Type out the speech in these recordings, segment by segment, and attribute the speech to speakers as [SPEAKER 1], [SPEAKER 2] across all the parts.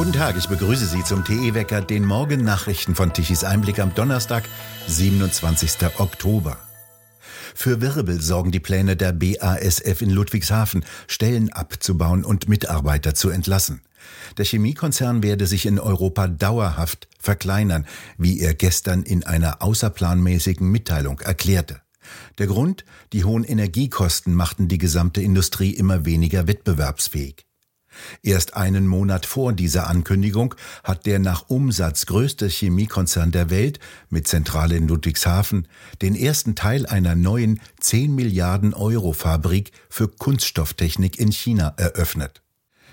[SPEAKER 1] Guten Tag, ich begrüße Sie zum TE-Wecker, den Morgennachrichten von Tichys Einblick am Donnerstag, 27. Oktober. Für Wirbel sorgen die Pläne der BASF in Ludwigshafen, Stellen abzubauen und Mitarbeiter zu entlassen. Der Chemiekonzern werde sich in Europa dauerhaft verkleinern, wie er gestern in einer außerplanmäßigen Mitteilung erklärte. Der Grund? Die hohen Energiekosten machten die gesamte Industrie immer weniger wettbewerbsfähig. Erst einen Monat vor dieser Ankündigung hat der nach Umsatz größte Chemiekonzern der Welt mit Zentrale in Ludwigshafen den ersten Teil einer neuen 10 Milliarden Euro Fabrik für Kunststofftechnik in China eröffnet.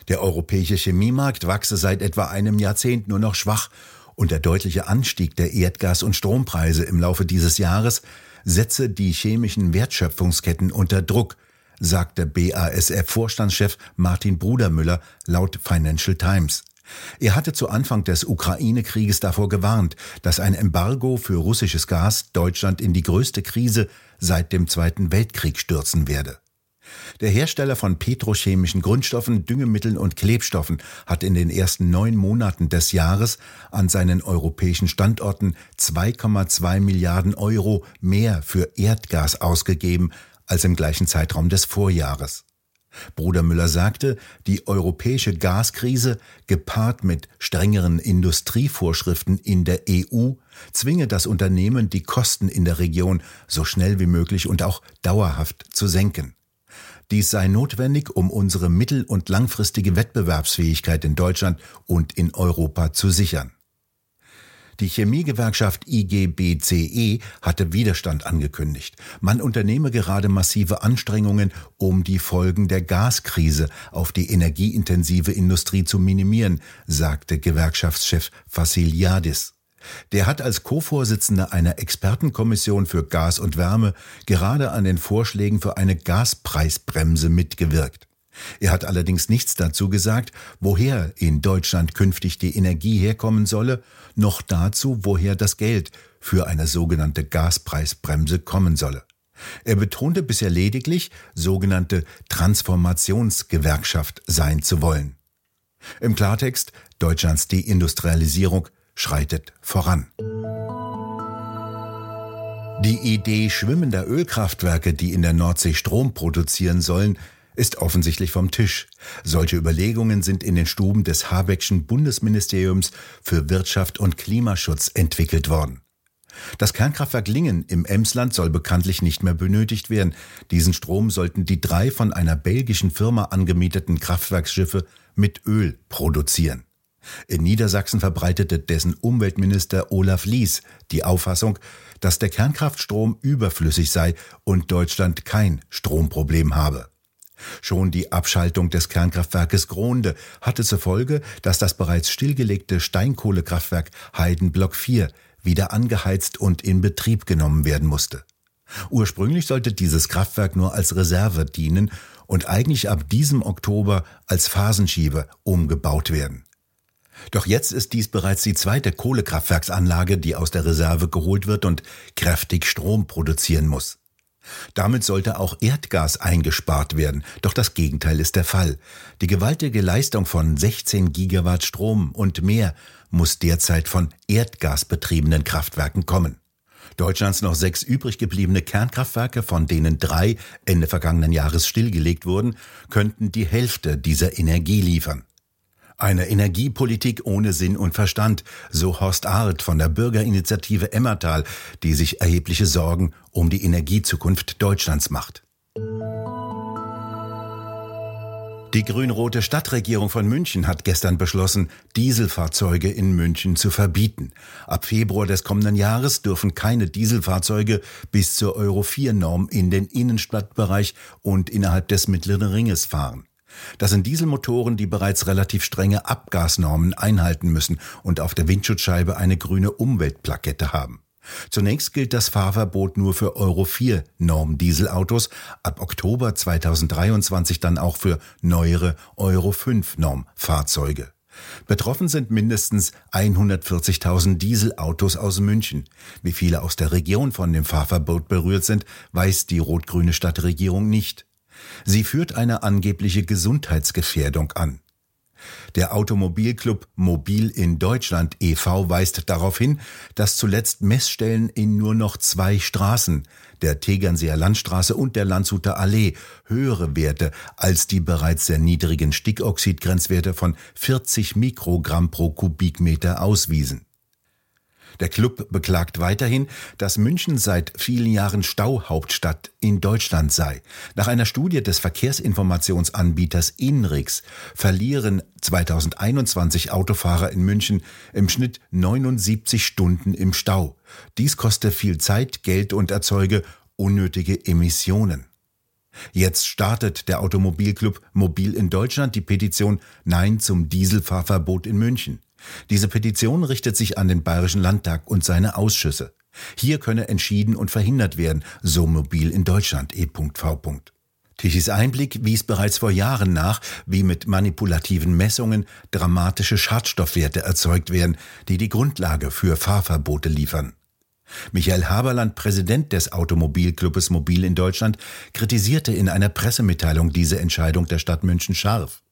[SPEAKER 1] Der europäische Chemiemarkt wachse seit etwa einem Jahrzehnt nur noch schwach und der deutliche Anstieg der Erdgas- und Strompreise im Laufe dieses Jahres setze die chemischen Wertschöpfungsketten unter Druck, sagte BASF-Vorstandschef Martin Brudermüller laut Financial Times. Er hatte zu Anfang des Ukraine-Krieges davor gewarnt, dass ein Embargo für russisches Gas Deutschland in die größte Krise seit dem Zweiten Weltkrieg stürzen werde. Der Hersteller von petrochemischen Grundstoffen, Düngemitteln und Klebstoffen hat in den ersten neun Monaten des Jahres an seinen europäischen Standorten 2,2 Milliarden Euro mehr für Erdgas ausgegeben als im gleichen Zeitraum des Vorjahres. Bruder Müller sagte, die europäische Gaskrise, gepaart mit strengeren Industrievorschriften in der EU, zwinge das Unternehmen, die Kosten in der Region so schnell wie möglich und auch dauerhaft zu senken. Dies sei notwendig, um unsere mittel- und langfristige Wettbewerbsfähigkeit in Deutschland und in Europa zu sichern. Die Chemiegewerkschaft IGBCE hatte Widerstand angekündigt. Man unternehme gerade massive Anstrengungen, um die Folgen der Gaskrise auf die energieintensive Industrie zu minimieren, sagte Gewerkschaftschef Vassiliadis. Der hat als Co-Vorsitzender einer Expertenkommission für Gas und Wärme gerade an den Vorschlägen für eine Gaspreisbremse mitgewirkt. Er hat allerdings nichts dazu gesagt, woher in Deutschland künftig die Energie herkommen solle, noch dazu, woher das Geld für eine sogenannte Gaspreisbremse kommen solle. Er betonte bisher lediglich, sogenannte Transformationsgewerkschaft sein zu wollen. Im Klartext, Deutschlands Deindustrialisierung schreitet voran. Die Idee schwimmender Ölkraftwerke, die in der Nordsee Strom produzieren sollen, ist offensichtlich vom Tisch. Solche Überlegungen sind in den Stuben des Habeckschen Bundesministeriums für Wirtschaft und Klimaschutz entwickelt worden. Das Kernkraftwerk Lingen im Emsland soll bekanntlich nicht mehr benötigt werden. Diesen Strom sollten die drei von einer belgischen Firma angemieteten Kraftwerksschiffe mit Öl produzieren. In Niedersachsen verbreitete dessen Umweltminister Olaf Lies die Auffassung, dass der Kernkraftstrom überflüssig sei und Deutschland kein Stromproblem habe. Schon die Abschaltung des Kernkraftwerkes Gronde hatte zur Folge, dass das bereits stillgelegte Steinkohlekraftwerk Heidenblock 4 wieder angeheizt und in Betrieb genommen werden musste. Ursprünglich sollte dieses Kraftwerk nur als Reserve dienen und eigentlich ab diesem Oktober als Phasenschieber umgebaut werden. Doch jetzt ist dies bereits die zweite Kohlekraftwerksanlage, die aus der Reserve geholt wird und kräftig Strom produzieren muss. Damit sollte auch Erdgas eingespart werden, doch das Gegenteil ist der Fall. Die gewaltige Leistung von 16 Gigawatt Strom und mehr muss derzeit von erdgasbetriebenen Kraftwerken kommen. Deutschlands noch sechs übrig gebliebene Kernkraftwerke, von denen drei Ende vergangenen Jahres stillgelegt wurden, könnten die Hälfte dieser Energie liefern. Eine Energiepolitik ohne Sinn und Verstand, so Horst Arndt von der Bürgerinitiative Emmertal, die sich erhebliche Sorgen um die Energiezukunft Deutschlands macht. Die grün-rote Stadtregierung von München hat gestern beschlossen, Dieselfahrzeuge in München zu verbieten. Ab Februar des kommenden Jahres dürfen keine Dieselfahrzeuge bis zur Euro 4 Norm in den Innenstadtbereich und innerhalb des mittleren Ringes fahren. Das sind Dieselmotoren, die bereits relativ strenge Abgasnormen einhalten müssen und auf der Windschutzscheibe eine grüne Umweltplakette haben. Zunächst gilt das Fahrverbot nur für Euro 4 Norm Dieselautos, ab Oktober 2023 dann auch für neuere Euro 5 Norm Fahrzeuge. Betroffen sind mindestens 140.000 Dieselautos aus München. Wie viele aus der Region von dem Fahrverbot berührt sind, weiß die rot-grüne Stadtregierung nicht. Sie führt eine angebliche Gesundheitsgefährdung an. Der Automobilclub Mobil in Deutschland e.V. weist darauf hin, dass zuletzt Messstellen in nur noch zwei Straßen, der Tegernseer Landstraße und der Landshuter Allee, höhere Werte als die bereits sehr niedrigen Stickoxidgrenzwerte von 40 Mikrogramm pro Kubikmeter auswiesen. Der Club beklagt weiterhin, dass München seit vielen Jahren Stauhauptstadt in Deutschland sei. Nach einer Studie des Verkehrsinformationsanbieters INRIX verlieren 2021 Autofahrer in München im Schnitt 79 Stunden im Stau. Dies koste viel Zeit, Geld und erzeuge unnötige Emissionen. Jetzt startet der Automobilclub Mobil in Deutschland die Petition Nein zum Dieselfahrverbot in München. Diese Petition richtet sich an den Bayerischen Landtag und seine Ausschüsse. Hier könne entschieden und verhindert werden, so mobil in Deutschland e.v. Tichys Einblick wies bereits vor Jahren nach, wie mit manipulativen Messungen dramatische Schadstoffwerte erzeugt werden, die die Grundlage für Fahrverbote liefern. Michael Haberland, Präsident des Automobilclubes Mobil in Deutschland, kritisierte in einer Pressemitteilung diese Entscheidung der Stadt München scharf.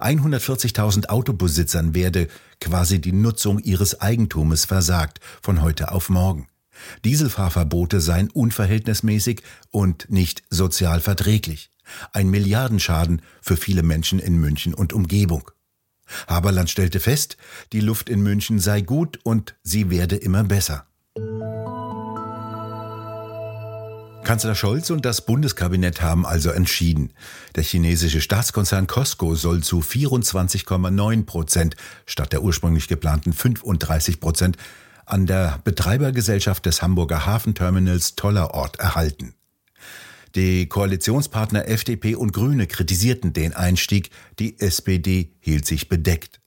[SPEAKER 1] 140.000 Autobesitzern werde quasi die Nutzung ihres Eigentumes versagt von heute auf morgen. Dieselfahrverbote seien unverhältnismäßig und nicht sozial verträglich. Ein Milliardenschaden für viele Menschen in München und Umgebung. Haberland stellte fest, die Luft in München sei gut und sie werde immer besser. Kanzler Scholz und das Bundeskabinett haben also entschieden. Der chinesische Staatskonzern Costco soll zu 24,9 Prozent statt der ursprünglich geplanten 35 Prozent an der Betreibergesellschaft des Hamburger Hafenterminals Tollerort erhalten. Die Koalitionspartner FDP und Grüne kritisierten den Einstieg, die SPD hielt sich bedeckt.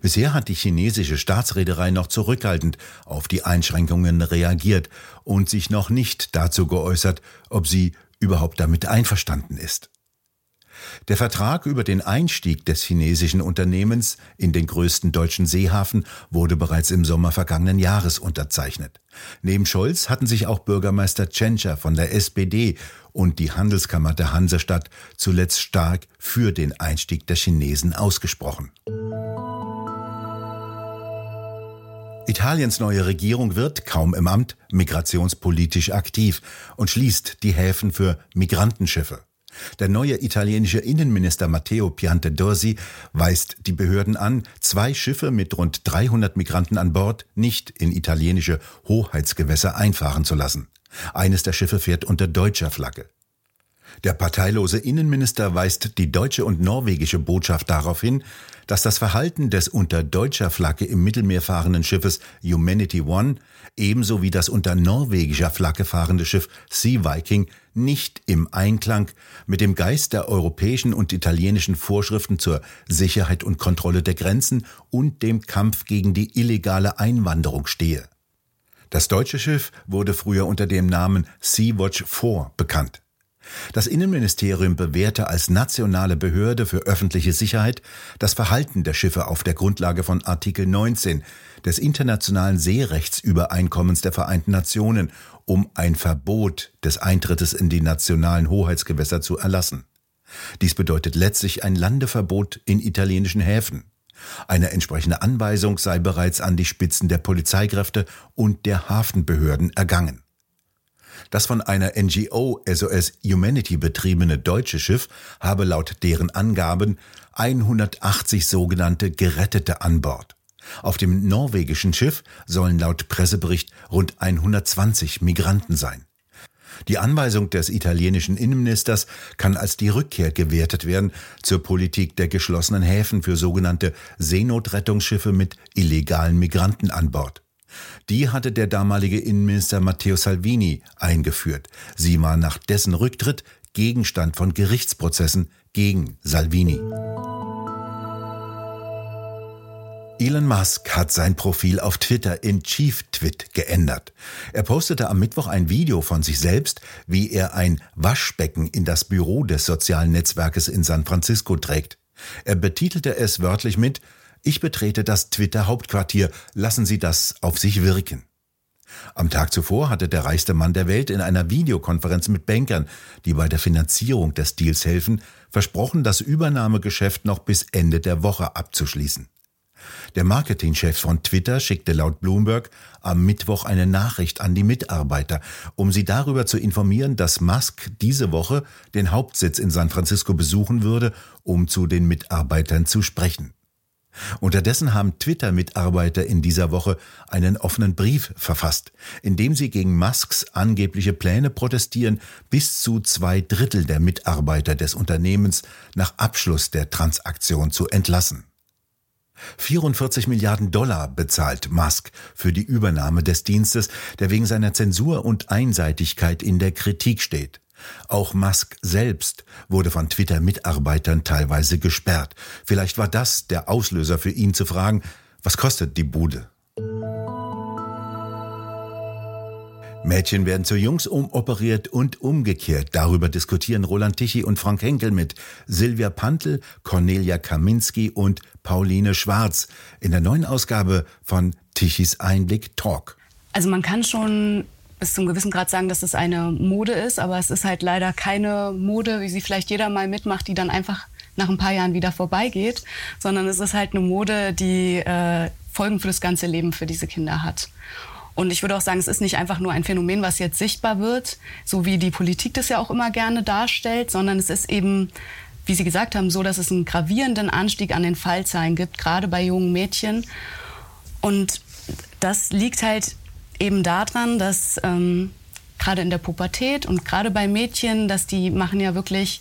[SPEAKER 1] Bisher hat die chinesische Staatsreederei noch zurückhaltend auf die Einschränkungen reagiert und sich noch nicht dazu geäußert, ob sie überhaupt damit einverstanden ist. Der Vertrag über den Einstieg des chinesischen Unternehmens in den größten deutschen Seehafen wurde bereits im Sommer vergangenen Jahres unterzeichnet. Neben Scholz hatten sich auch Bürgermeister Tschentscher von der SPD und die Handelskammer der Hansestadt zuletzt stark für den Einstieg der Chinesen ausgesprochen. Italiens neue Regierung wird, kaum im Amt, migrationspolitisch aktiv und schließt die Häfen für Migrantenschiffe. Der neue italienische Innenminister Matteo Piantedorsi weist die Behörden an, zwei Schiffe mit rund 300 Migranten an Bord nicht in italienische Hoheitsgewässer einfahren zu lassen. Eines der Schiffe fährt unter deutscher Flagge. Der parteilose Innenminister weist die deutsche und norwegische Botschaft darauf hin, dass das Verhalten des unter deutscher Flagge im Mittelmeer fahrenden Schiffes Humanity One ebenso wie das unter norwegischer Flagge fahrende Schiff Sea Viking nicht im Einklang mit dem Geist der europäischen und italienischen Vorschriften zur Sicherheit und Kontrolle der Grenzen und dem Kampf gegen die illegale Einwanderung stehe. Das deutsche Schiff wurde früher unter dem Namen Sea-Watch 4 bekannt. Das Innenministerium bewährte als nationale Behörde für öffentliche Sicherheit das Verhalten der Schiffe auf der Grundlage von Artikel 19 des Internationalen Seerechtsübereinkommens der Vereinten Nationen, um ein Verbot des Eintrittes in die nationalen Hoheitsgewässer zu erlassen. Dies bedeutet letztlich ein Landeverbot in italienischen Häfen. Eine entsprechende Anweisung sei bereits an die Spitzen der Polizeikräfte und der Hafenbehörden ergangen. Das von einer NGO SOS Humanity betriebene deutsche Schiff habe laut deren Angaben 180 sogenannte Gerettete an Bord. Auf dem norwegischen Schiff sollen laut Pressebericht rund 120 Migranten sein. Die Anweisung des italienischen Innenministers kann als die Rückkehr gewertet werden zur Politik der geschlossenen Häfen für sogenannte Seenotrettungsschiffe mit illegalen Migranten an Bord. Die hatte der damalige Innenminister Matteo Salvini eingeführt. Sie war nach dessen Rücktritt Gegenstand von Gerichtsprozessen gegen Salvini. Elon Musk hat sein Profil auf Twitter in Chief Twit geändert. Er postete am Mittwoch ein Video von sich selbst, wie er ein Waschbecken in das Büro des sozialen Netzwerkes in San Francisco trägt. Er betitelte es wörtlich mit ich betrete das Twitter-Hauptquartier. Lassen Sie das auf sich wirken. Am Tag zuvor hatte der reichste Mann der Welt in einer Videokonferenz mit Bankern, die bei der Finanzierung des Deals helfen, versprochen, das Übernahmegeschäft noch bis Ende der Woche abzuschließen. Der Marketingchef von Twitter schickte laut Bloomberg am Mittwoch eine Nachricht an die Mitarbeiter, um sie darüber zu informieren, dass Musk diese Woche den Hauptsitz in San Francisco besuchen würde, um zu den Mitarbeitern zu sprechen. Unterdessen haben Twitter-Mitarbeiter in dieser Woche einen offenen Brief verfasst, in dem sie gegen Musks angebliche Pläne protestieren, bis zu zwei Drittel der Mitarbeiter des Unternehmens nach Abschluss der Transaktion zu entlassen. 44 Milliarden Dollar bezahlt Musk für die Übernahme des Dienstes, der wegen seiner Zensur und Einseitigkeit in der Kritik steht. Auch Musk selbst wurde von Twitter-Mitarbeitern teilweise gesperrt. Vielleicht war das der Auslöser für ihn zu fragen, was kostet die Bude? Mädchen werden zu Jungs umoperiert und umgekehrt. Darüber diskutieren Roland Tichy und Frank Henkel mit Silvia Pantel, Cornelia Kaminski und Pauline Schwarz in der neuen Ausgabe von Tichys Einblick Talk.
[SPEAKER 2] Also man kann schon bis zum gewissen Grad sagen, dass es eine Mode ist, aber es ist halt leider keine Mode, wie sie vielleicht jeder mal mitmacht, die dann einfach nach ein paar Jahren wieder vorbeigeht, sondern es ist halt eine Mode, die äh, Folgen für das ganze Leben für diese Kinder hat. Und ich würde auch sagen, es ist nicht einfach nur ein Phänomen, was jetzt sichtbar wird, so wie die Politik das ja auch immer gerne darstellt, sondern es ist eben, wie Sie gesagt haben, so, dass es einen gravierenden Anstieg an den Fallzahlen gibt, gerade bei jungen Mädchen. Und das liegt halt eben daran, dass ähm, gerade in der Pubertät und gerade bei Mädchen, dass die machen ja wirklich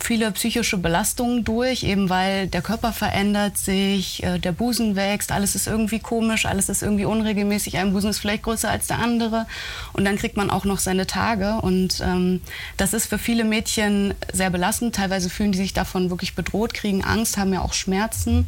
[SPEAKER 2] viele psychische Belastungen durch, eben weil der Körper verändert sich, äh, der Busen wächst, alles ist irgendwie komisch, alles ist irgendwie unregelmäßig, ein Busen ist vielleicht größer als der andere und dann kriegt man auch noch seine Tage und ähm, das ist für viele Mädchen sehr belastend. Teilweise fühlen die sich davon wirklich bedroht, kriegen Angst, haben ja auch Schmerzen.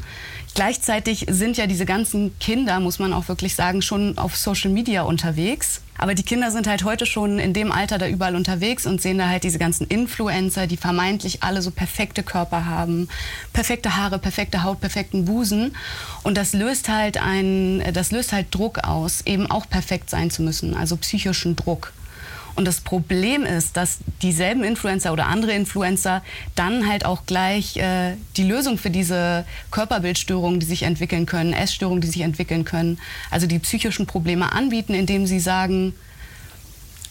[SPEAKER 2] Gleichzeitig sind ja diese ganzen Kinder, muss man auch wirklich sagen, schon auf Social Media unterwegs. Aber die Kinder sind halt heute schon in dem Alter da überall unterwegs und sehen da halt diese ganzen Influencer, die vermeintlich alle so perfekte Körper haben, perfekte Haare, perfekte Haut, perfekten Busen. Und das löst halt ein, das löst halt Druck aus, eben auch perfekt sein zu müssen, also psychischen Druck. Und das Problem ist, dass dieselben Influencer oder andere Influencer dann halt auch gleich äh, die Lösung für diese Körperbildstörungen, die sich entwickeln können, Essstörungen, die sich entwickeln können, also die psychischen Probleme anbieten, indem sie sagen,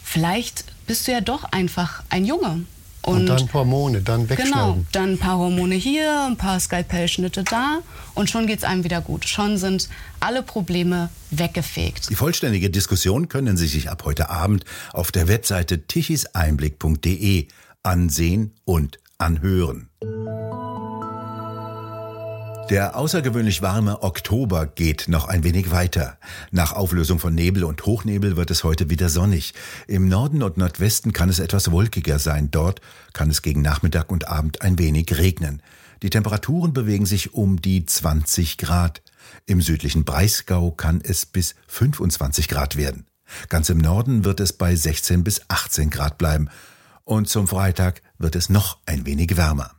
[SPEAKER 2] vielleicht bist du ja doch einfach ein Junge
[SPEAKER 3] und, und, dann Hormone, dann wegschneiden. Genau,
[SPEAKER 2] dann ein paar Hormone hier, ein paar Skalpellschnitte da und schon geht es einem wieder gut. Schon sind alle Probleme weggefegt.
[SPEAKER 1] Die vollständige Diskussion können Sie sich ab heute Abend auf der Webseite tichiseinblick.de ansehen und anhören. Der außergewöhnlich warme Oktober geht noch ein wenig weiter. Nach Auflösung von Nebel und Hochnebel wird es heute wieder sonnig. Im Norden und Nordwesten kann es etwas wolkiger sein. Dort kann es gegen Nachmittag und Abend ein wenig regnen. Die Temperaturen bewegen sich um die 20 Grad. Im südlichen Breisgau kann es bis 25 Grad werden. Ganz im Norden wird es bei 16 bis 18 Grad bleiben. Und zum Freitag wird es noch ein wenig wärmer.